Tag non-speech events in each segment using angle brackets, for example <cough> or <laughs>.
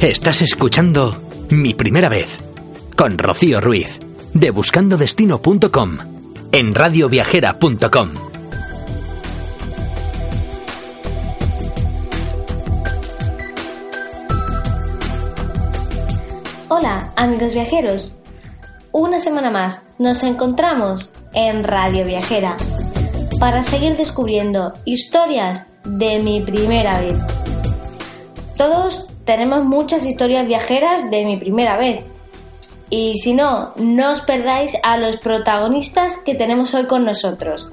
Estás escuchando Mi Primera Vez con Rocío Ruiz de buscandodestino.com en radioviajera.com. Hola amigos viajeros, una semana más nos encontramos en Radio Viajera para seguir descubriendo historias de mi primera vez. Todos tenemos muchas historias viajeras de mi primera vez. Y si no, no os perdáis a los protagonistas que tenemos hoy con nosotros.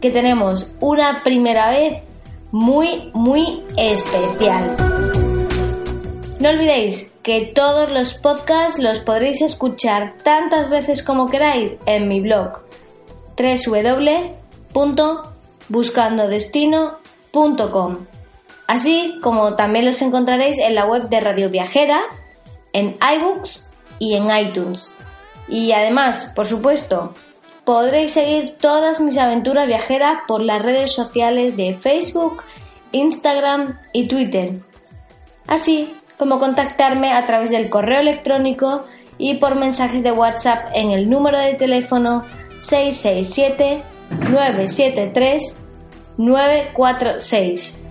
Que tenemos una primera vez muy, muy especial. No olvidéis que todos los podcasts los podréis escuchar tantas veces como queráis en mi blog www.buscandodestino.com así como también los encontraréis en la web de Radio Viajera, en iBooks y en iTunes. Y además, por supuesto, podréis seguir todas mis aventuras viajeras por las redes sociales de Facebook, Instagram y Twitter, así como contactarme a través del correo electrónico y por mensajes de WhatsApp en el número de teléfono 667 973 946.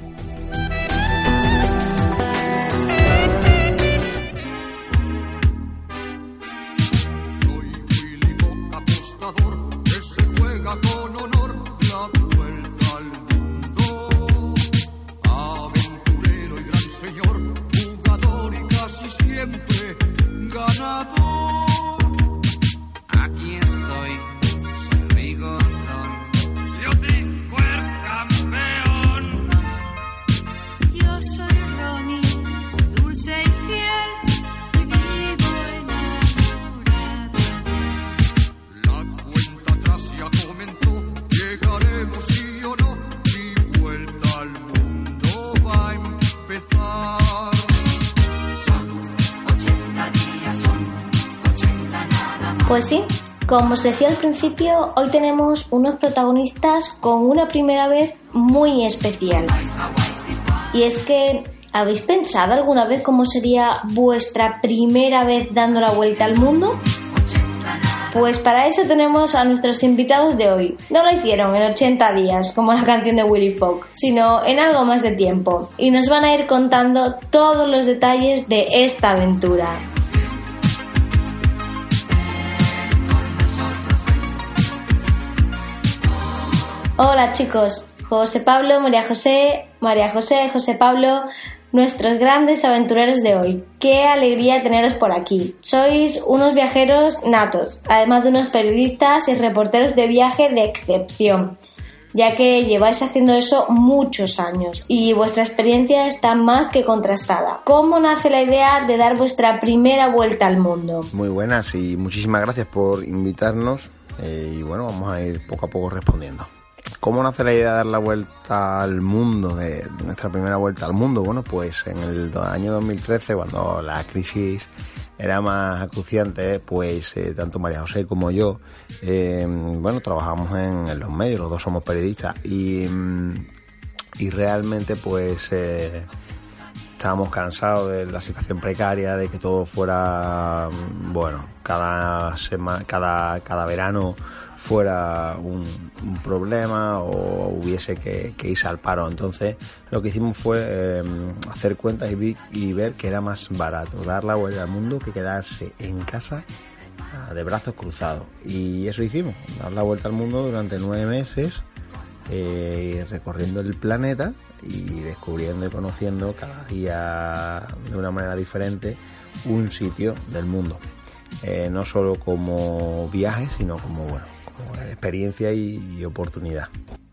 Pues sí, como os decía al principio, hoy tenemos unos protagonistas con una primera vez muy especial. Y es que, ¿habéis pensado alguna vez cómo sería vuestra primera vez dando la vuelta al mundo? Pues para eso tenemos a nuestros invitados de hoy. No lo hicieron en 80 días, como la canción de Willy Fogg, sino en algo más de tiempo. Y nos van a ir contando todos los detalles de esta aventura. Hola chicos, José Pablo, María José, María José, José Pablo, nuestros grandes aventureros de hoy. Qué alegría teneros por aquí. Sois unos viajeros natos, además de unos periodistas y reporteros de viaje de excepción, ya que lleváis haciendo eso muchos años y vuestra experiencia está más que contrastada. ¿Cómo nace la idea de dar vuestra primera vuelta al mundo? Muy buenas y muchísimas gracias por invitarnos eh, y bueno, vamos a ir poco a poco respondiendo. ¿Cómo nace la idea de dar la vuelta al mundo, de, nuestra primera vuelta al mundo? Bueno, pues en el año 2013, cuando la crisis era más acuciante, pues eh, tanto María José como yo, eh, bueno, trabajamos en, los medios, los dos somos periodistas y, mm, y realmente pues eh, estábamos cansados de la situación precaria, de que todo fuera, mm, bueno, cada semana, cada, cada verano fuera un, problema o hubiese que, irse al paro. Entonces lo que hicimos fue em, hacer cuentas y, y, ver que era más barato dar la vuelta al mundo que quedarse en casa ah, de brazos cruzados. Y eso hicimos, dar la vuelta al mundo durante nueve meses, eh, recorriendo el planeta y descubriendo y conociendo cada día de una manera diferente un sitio del mundo. Eh, no solo como viaje, sino como, bueno, experiencia y, oportunidad.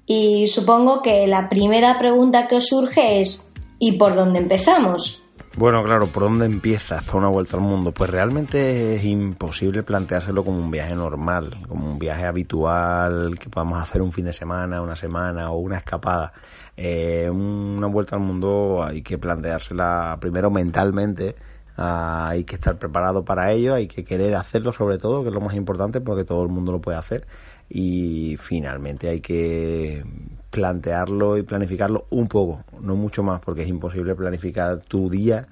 Y supongo que la primera pregunta que os surge es ¿y por dónde empezamos? Bueno, claro, ¿por dónde empiezas para una vuelta al mundo? Pues realmente es imposible planteárselo como un viaje normal, como un viaje habitual que podamos hacer un fin de semana, una semana o una escapada. Eh, una vuelta al mundo hay que planteársela primero mentalmente, ah, hay que estar preparado para ello, hay que querer hacerlo sobre todo, que es lo más importante porque todo el mundo lo puede hacer. Y finalmente hay que plantearlo y planificarlo un poco, no mucho más, porque es imposible planificar tu día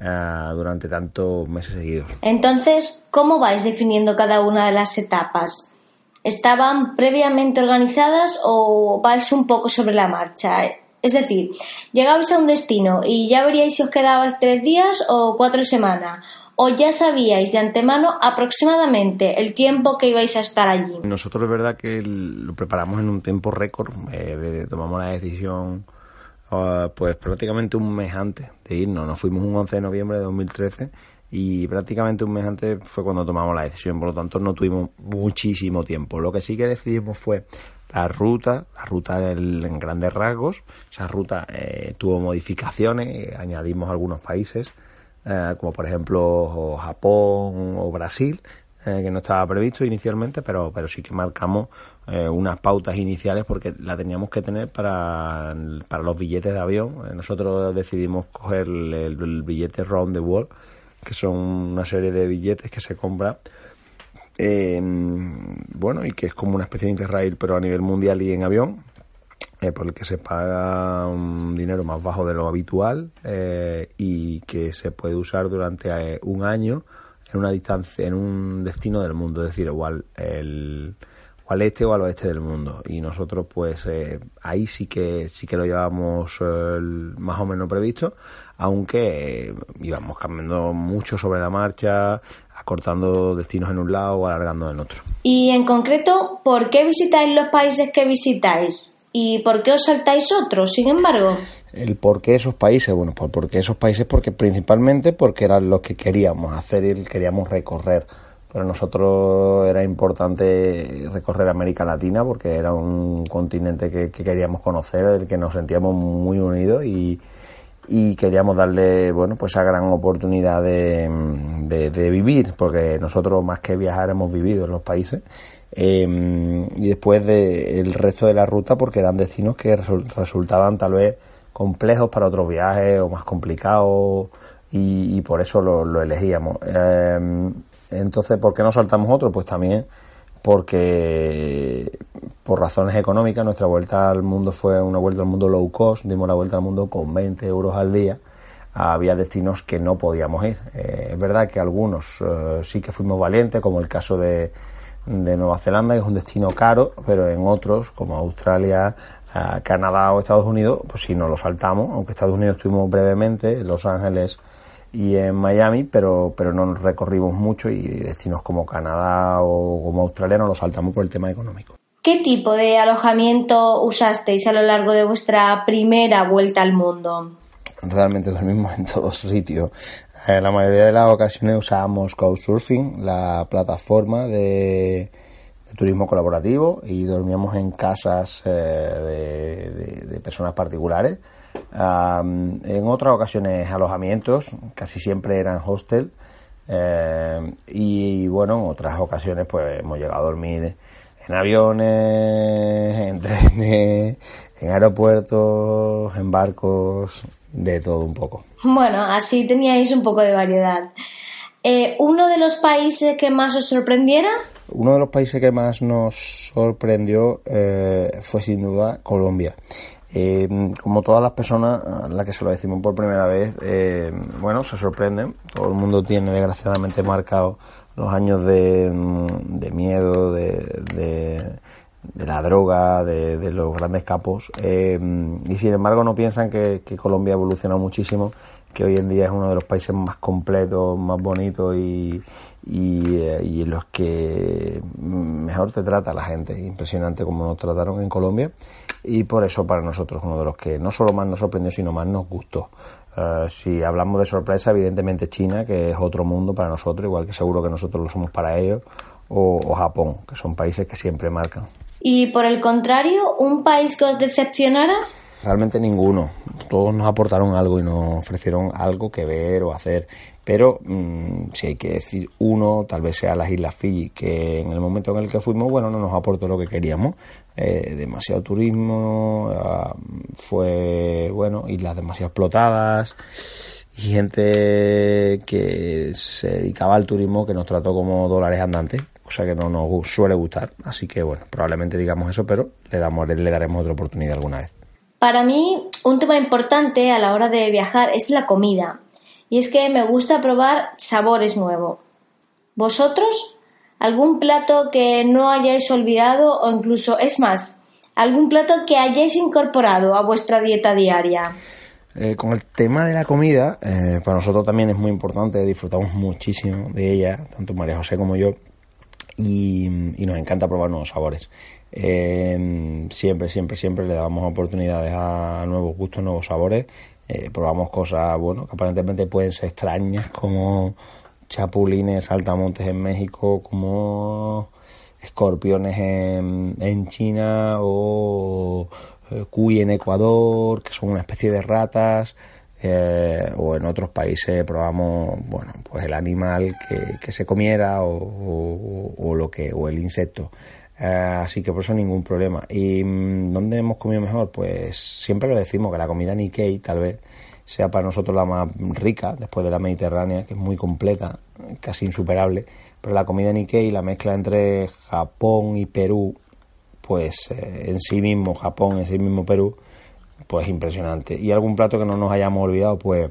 uh, durante tantos meses seguidos. Entonces, ¿cómo vais definiendo cada una de las etapas? ¿Estaban previamente organizadas o vais un poco sobre la marcha? Es decir, llegabais a un destino y ya veríais si os quedabais tres días o cuatro semanas, o ya sabíais de antemano aproximadamente el tiempo que ibais a estar allí? Nosotros es verdad que lo preparamos en un tiempo récord, eh, tomamos la decisión ah, pues prácticamente un mes antes de irnos, nos fuimos un 11 de noviembre de 2013 y prácticamente un mes antes fue cuando tomamos la decisión, por lo tanto no tuvimos muchísimo tiempo. Lo que sí que decidimos fue la ruta, la ruta en, grandes rasgos, esa ruta eh, tuvo modificaciones, añadimos algunos países, eh, como por ejemplo Japón o Brasil, eh, que no estaba previsto inicialmente, pero, pero sí que marcamos eh, unas pautas iniciales porque la teníamos que tener para, para los billetes de avión. nosotros decidimos coger el, billete Round the World, que son una serie de billetes que se compra bueno, y que es como una especie de Interrail, pero a nivel mundial y en avión eh, por el que se paga un dinero más bajo de lo habitual eh, y que se puede usar durante eh, un año en una distancia, en un destino del mundo, es decir, igual el o al este o al oeste del mundo y nosotros pues ahí sí que sí que lo llevamos más o menos previsto aunque íbamos cambiando mucho sobre la marcha acortando destinos en un lado o alargando en otro y en concreto ¿por qué visitáis los países que visitáis? ¿Y por qué os saltáis otros, sin embargo? El por qué esos países, bueno, pues por qué esos países, porque principalmente porque eran los que queríamos hacer y queríamos recorrer. Para nosotros era importante recorrer América Latina porque era un continente que, queríamos conocer, del que nos sentíamos muy unidos y, queríamos darle, bueno, pues esa gran oportunidad de, de vivir, porque nosotros más que viajar hemos vivido en los países Em, y después del resto de la ruta porque eran destinos que resultaban tal vez complejos para otros viajes o más complicados y, por eso lo, elegíamos. Em, entonces, ¿por qué no saltamos otro? Pues también porque por razones económicas nuestra vuelta al mundo fue una vuelta al mundo low cost, dimos la vuelta al mundo con 20 euros al día. Había destinos que no podíamos ir. Eh, es verdad que algunos eh, sí que fuimos valientes, como el caso de, de Nueva Zelanda, que es un destino caro, pero en otros, como Australia, eh, Canadá o Estados Unidos, pues sí nos lo saltamos, aunque Estados Unidos estuvimos brevemente, en Los Ángeles y en Miami, pero, pero no nos recorrimos mucho y destinos como Canadá o como Australia no lo saltamos por el tema económico. ¿Qué tipo de alojamiento usasteis a lo largo de vuestra primera vuelta al mundo? Realmente dormimos en todos sitios. En la mayoría de las ocasiones usábamos Couchsurfing, la plataforma de, turismo colaborativo, y dormíamos en casas eh, de, personas particulares. En otras ocasiones alojamientos, casi siempre eran hostel. Eh, y bueno, en otras ocasiones pues hemos llegado a dormir en aviones, en <laughs> trenes, en aeropuertos, en barcos, de todo un poco. Bueno, así teníais un poco de variedad. Eh, ¿Uno de los países que más os sorprendiera? Uno de los países que más nos sorprendió eh, fue sin duda Colombia. Eh, como todas las personas a las que se lo decimos por primera vez, bueno, se sorprenden. Todo el mundo tiene desgraciadamente marcado los años de, de miedo, de de la droga, de, los grandes capos, eh, y sin embargo no piensan que, Colombia ha evolucionado muchísimo, que hoy en día es uno de los países más completos, más bonitos y, y, eh, en los que mejor te trata la gente. Impresionante como nos trataron en Colombia y por eso para nosotros uno de los que no solo más nos sorprendió, sino más nos gustó. Eh, si hablamos de sorpresa, evidentemente China, que es otro mundo para nosotros, igual que seguro que nosotros lo somos para ellos, o, Japón, que son países que siempre marcan. Y por el contrario, un país que os decepcionara. Realmente ninguno. Todos nos aportaron algo y nos ofrecieron algo que ver o hacer. Pero mm, si hay que decir uno, tal vez sea las Islas Fiji, que en el momento en el que fuimos, bueno, no nos aportó lo que queríamos. Eh, demasiado turismo, ah, fue, bueno, islas demasiado explotadas y gente que se dedicaba al turismo que nos trató como dólares andantes, cosa que no nos suele gustar. Así que, bueno, probablemente digamos eso, pero le, damos, le daremos otra oportunidad alguna vez. Para mí, un tema importante a la hora de viajar es la comida. Y es que me gusta probar sabores nuevos. ¿Vosotros? Algún plato que no hayáis olvidado o incluso, es más, algún plato que hayáis incorporado a vuestra dieta diaria. Eh, con el tema de la comida, eh, para nosotros también es muy importante, disfrutamos muchísimo de ella, tanto María José como yo, y, nos encanta probar nuevos sabores. Eh, siempre, siempre, siempre le damos oportunidades a nuevos gustos, nuevos sabores. probamos cosas, bueno, que aparentemente pueden ser extrañas, como chapulines, saltamontes en México, como escorpiones en, en China o eh, cuy en Ecuador, que son una especie de ratas. Eh, o en otros países probamos bueno pues el animal que, que se comiera o, o, lo que o el insecto eh, así que por eso ningún problema y mm, dónde hemos comido mejor pues siempre lo decimos que la comida Nikkei tal vez sea para nosotros la más rica después de la mediterránea, que es muy completa, casi insuperable. Pero la comida Nikkei, la mezcla entre Japón y Perú, pues eh, en sí mismo, Japón, en sí mismo Perú, pues impresionante. Y algún plato que no nos hayamos olvidado, pues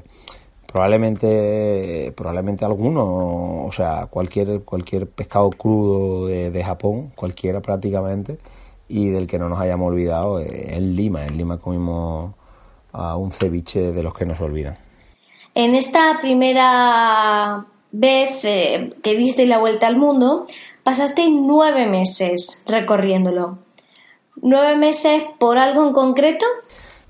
probablemente probablemente alguno, o sea, cualquier cualquier pescado crudo de, de Japón, cualquiera prácticamente, y del que no nos hayamos olvidado, eh, en Lima, en Lima comimos a un ceviche de los que nos olvidan. En esta primera vez eh, que diste la vuelta al mundo, pasaste nueve meses recorriéndolo. ¿Nueve meses por algo en concreto?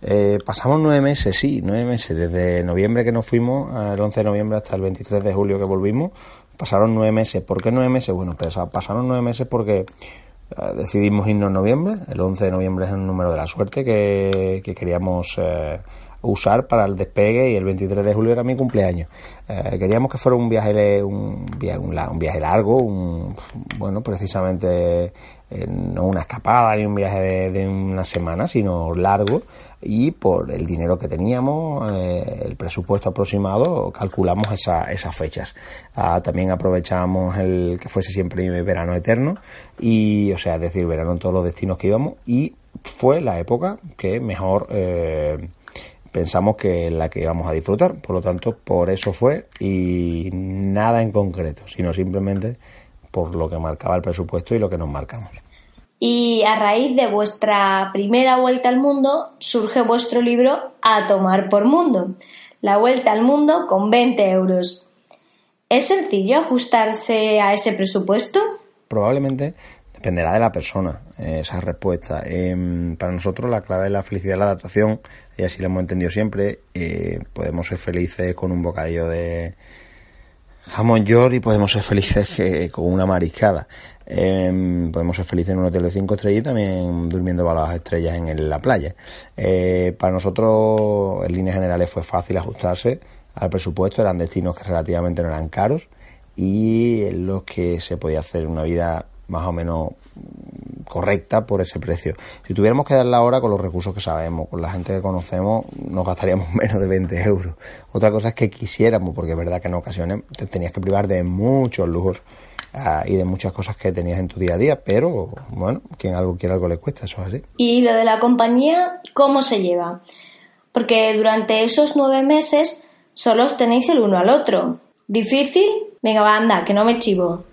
Eh, pasamos nueve meses, sí, nueve meses. Desde noviembre que nos fuimos, el 11 de noviembre hasta el 23 de julio que volvimos, pasaron nueve meses. ¿Por qué nueve meses? Bueno, pues, pasaron nueve meses porque decidimos irnos en noviembre. El 11 de noviembre es el número de la suerte que, queríamos eh, usar para el despegue y el 23 de julio era mi cumpleaños. Eh, queríamos que fuera un viaje un viaje, un, viaje largo, un, bueno, precisamente no una escapada ni un viaje de, de, una semana, sino largo y por el dinero que teníamos, eh, el presupuesto aproximado, calculamos esa, esas fechas. Ah, también aprovechamos el que fuese siempre verano eterno y, o sea, es decir, verano en todos los destinos que íbamos y fue la época que mejor eh, pensamos que la que íbamos a disfrutar. Por lo tanto, por eso fue y nada en concreto, sino simplemente por lo que marcaba el presupuesto y lo que nos marcamos. Y a raíz de vuestra primera vuelta al mundo surge vuestro libro A tomar por mundo. La vuelta al mundo con 20 euros. ¿Es sencillo ajustarse a ese presupuesto? Probablemente dependerá de la persona eh, esa respuesta. Em, para nosotros la clave de la felicidad es la adaptación y así lo hemos entendido siempre. Eh, podemos ser felices con un bocadillo de jamón york y podemos ser felices con una mariscada. Em, podemos ser felices en un hotel de cinco estrellas y también durmiendo bajo las estrellas en la playa. Eh, para nosotros, en líneas generales, fue fácil ajustarse al presupuesto. Eran destinos que relativamente no eran caros y en los que se podía hacer una vida más o menos correcta por ese precio. Si tuviéramos que dar la hora con los recursos que sabemos, con la gente que conocemos, nos gastaríamos <laughs> menos de 20 euros. Otra cosa es que quisiéramos, porque es verdad que en ocasiones te tenías que privar de muchos lujos y de muchas cosas que tenías en tu día a día, pero bueno, quien algo quiere algo le cuesta, eso es así. ¿Y lo de la compañía, cómo se lleva? Porque durante esos nueve meses solo tenéis el uno al otro. ¿Difícil? Venga, banda, que no me chivo.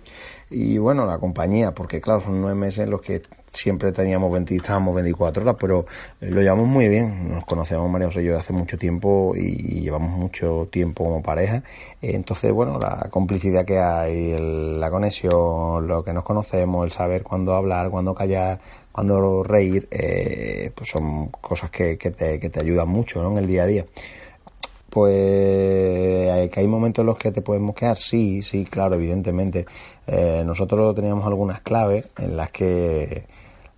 Y bueno, la compañía, porque claro, son nueve meses en los que siempre teníamos 20, estábamos 24 horas, pero lo llevamos muy bien. Nos conocemos María José y yo hace mucho tiempo y llevamos mucho tiempo como pareja. Entonces, bueno, la complicidad que hay, la conexión, lo que nos conocemos, el saber cuándo hablar, cuándo callar, cuándo reír, eh, pues son cosas que, que, te, que te ayudan mucho ¿no? en el día a día pues que hay momentos en los que te puedes mosquear, sí, sí, claro, evidentemente. Eh, nosotros teníamos algunas claves en las que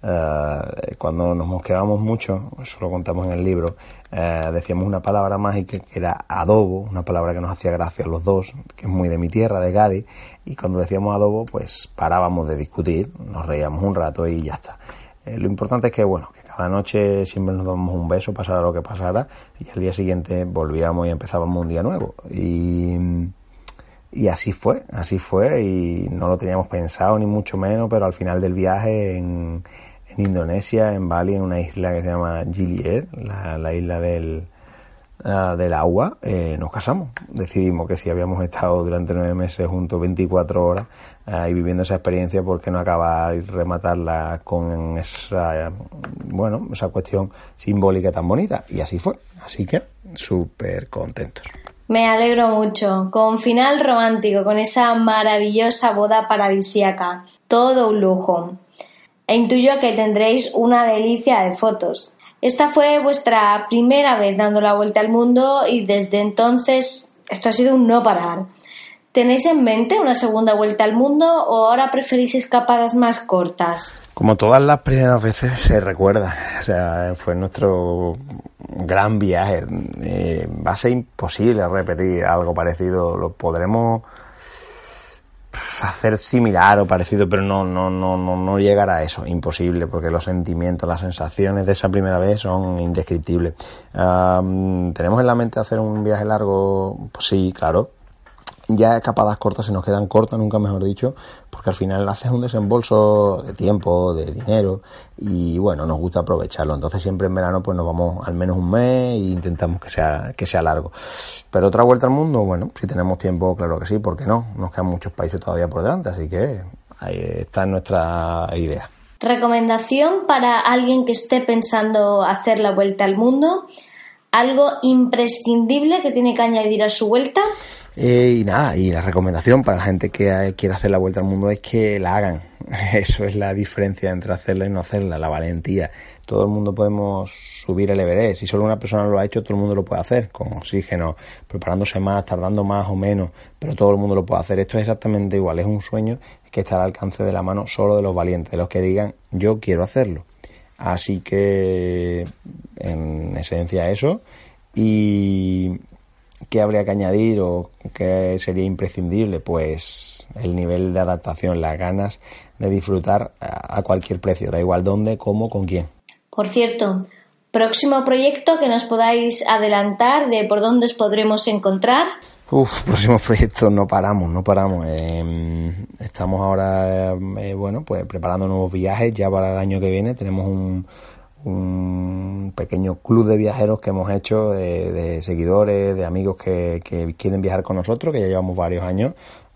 eh, cuando nos mosqueábamos mucho, eso lo contamos en el libro, eh, decíamos una palabra mágica que era adobo, una palabra que nos hacía gracia a los dos, que es muy de mi tierra, de Gadi, y cuando decíamos adobo, pues parábamos de discutir, nos reíamos un rato y ya está. lo importante es que, bueno, cada noche siempre nos damos un beso, pasara lo que pasara, y al día siguiente volvíamos y empezábamos un día nuevo. Y, y así fue, así fue, y no lo teníamos pensado ni mucho menos, pero al final del viaje en, Indonesia, en Bali, en una isla que se llama Gilier, la, la isla del, uh, del agua, eh, nos casamos. Decidimos que si habíamos estado durante nueve meses juntos 24 horas uh, y viviendo esa experiencia, ¿por qué no acabar y rematarla con esa, bueno, esa cuestión simbólica tan bonita? Y así fue. Así que súper contentos. Me alegro mucho. Con final romántico, con esa maravillosa boda paradisíaca. Todo un lujo. E intuyo que tendréis una delicia de fotos. Esta fue vuestra primera vez dando la vuelta al mundo y desde entonces esto ha sido un no parar. ¿Tenéis en mente una segunda vuelta al mundo o ahora preferís escapadas más cortas? Como todas las primeras veces se recuerda, o sea, fue nuestro gran viaje. Eh, va a ser imposible repetir algo parecido. Lo podremos hacer similar o parecido, pero no, no, no, no, no llegar a eso, imposible, porque los sentimientos, las sensaciones de esa primera vez son indescriptibles. ¿Tenemos en la mente hacer un viaje largo? Pues sí, claro, ya escapadas cortas se nos quedan cortas, nunca mejor dicho, porque al final haces un desembolso de tiempo, de dinero y bueno, nos gusta aprovecharlo. Entonces siempre en verano pues nos vamos al menos un mes e intentamos que sea, que sea largo. Pero otra vuelta al mundo, bueno, si tenemos tiempo, claro que sí, porque no? Nos quedan muchos países todavía por delante, así que ahí está nuestra idea. Recomendación para alguien que esté pensando hacer la vuelta al mundo, algo imprescindible que tiene que añadir a su vuelta. Eh, y nada, y la recomendación para la gente que quiera hacer la vuelta al mundo es que la hagan. <laughs> Eso es la diferencia entre hacerla y no hacerla, la valentía. Todo el mundo podemos subir el Everest. Si solo una persona lo ha hecho, todo el mundo lo puede hacer, con oxígeno, preparándose más, tardando más o menos, pero todo el mundo lo puede hacer. Esto es exactamente igual, es un sueño que está al alcance de la mano solo de los valientes, de los que digan yo quiero hacerlo. Así que, en esencia, eso. Y, ¿Qué habría que añadir o qué sería imprescindible? Pues el nivel de adaptación, las ganas de disfrutar a cualquier precio, da igual dónde, cómo, con quién. Por cierto, próximo proyecto que nos podáis adelantar de por dónde os podremos encontrar. Uf, próximo <laughs> proyecto no paramos, no paramos. Em, estamos ahora, eh, bueno, pues preparando nuevos viajes ya para el año que viene. Tenemos un, un pequeño club de viajeros que hemos hecho, de, seguidores, de amigos que, quieren viajar con nosotros, que ya llevamos varios años.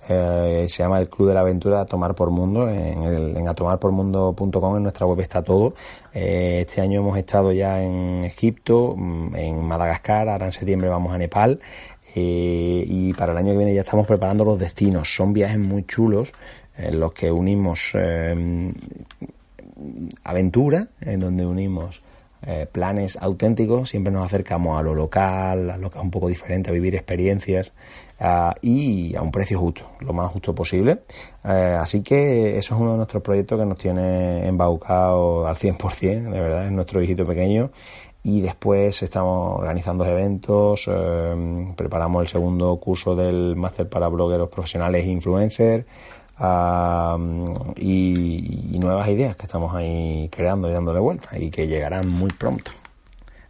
Eh, se llama el Club de la Aventura a Tomar por Mundo. En, el, en atomarpormundo.com en nuestra web está todo. Eh, este año hemos estado ya en Egipto, mm, en Madagascar, ahora en septiembre vamos a Nepal. Eh, y para el año que viene ya estamos preparando los destinos. Son viajes muy chulos en los que unimos aventura, en donde unimos eh, planes auténticos, siempre nos acercamos a lo local, a lo que es un poco diferente, a vivir experiencias y a un precio justo, lo más justo posible. Eh, así que eso es uno de nuestros proyectos que nos tiene embaucado al 100%, de verdad, es nuestro hijito pequeño. Y después estamos organizando eventos, eh, preparamos el segundo curso del máster para blogueros profesionales e influencers y, nuevas ideas que estamos ahí creando y dándole vuelta y que llegarán muy pronto.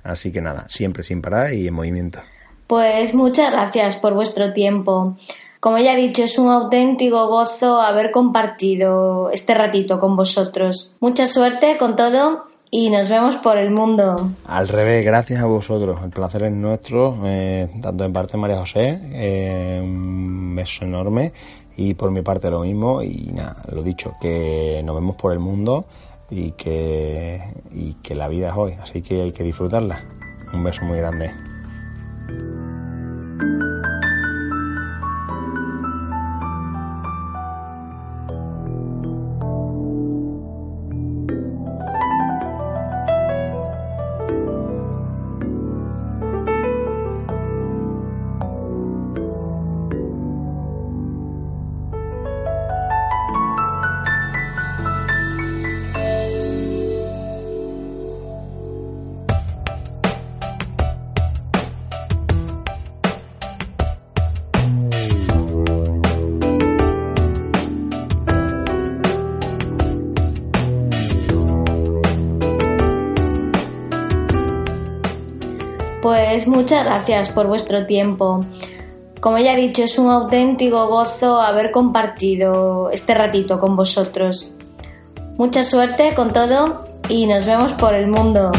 Así que nada, siempre sin parar y en movimiento. Pues muchas gracias por vuestro tiempo. Como ya he dicho, es un auténtico gozo haber compartido este ratito con vosotros. Mucha suerte con todo y nos vemos por el mundo. Al revés, gracias a vosotros. El placer es nuestro, eh, tanto en parte María José, eh, un beso enorme y por mi parte lo mismo y nada, lo dicho, que nos vemos por el mundo y que, y que la vida es hoy, así que hay que disfrutarla. Un beso muy grande. Muchas gracias por vuestro tiempo. Como ya he dicho, es un auténtico gozo haber compartido este ratito con vosotros. Mucha suerte con todo y nos vemos por el mundo.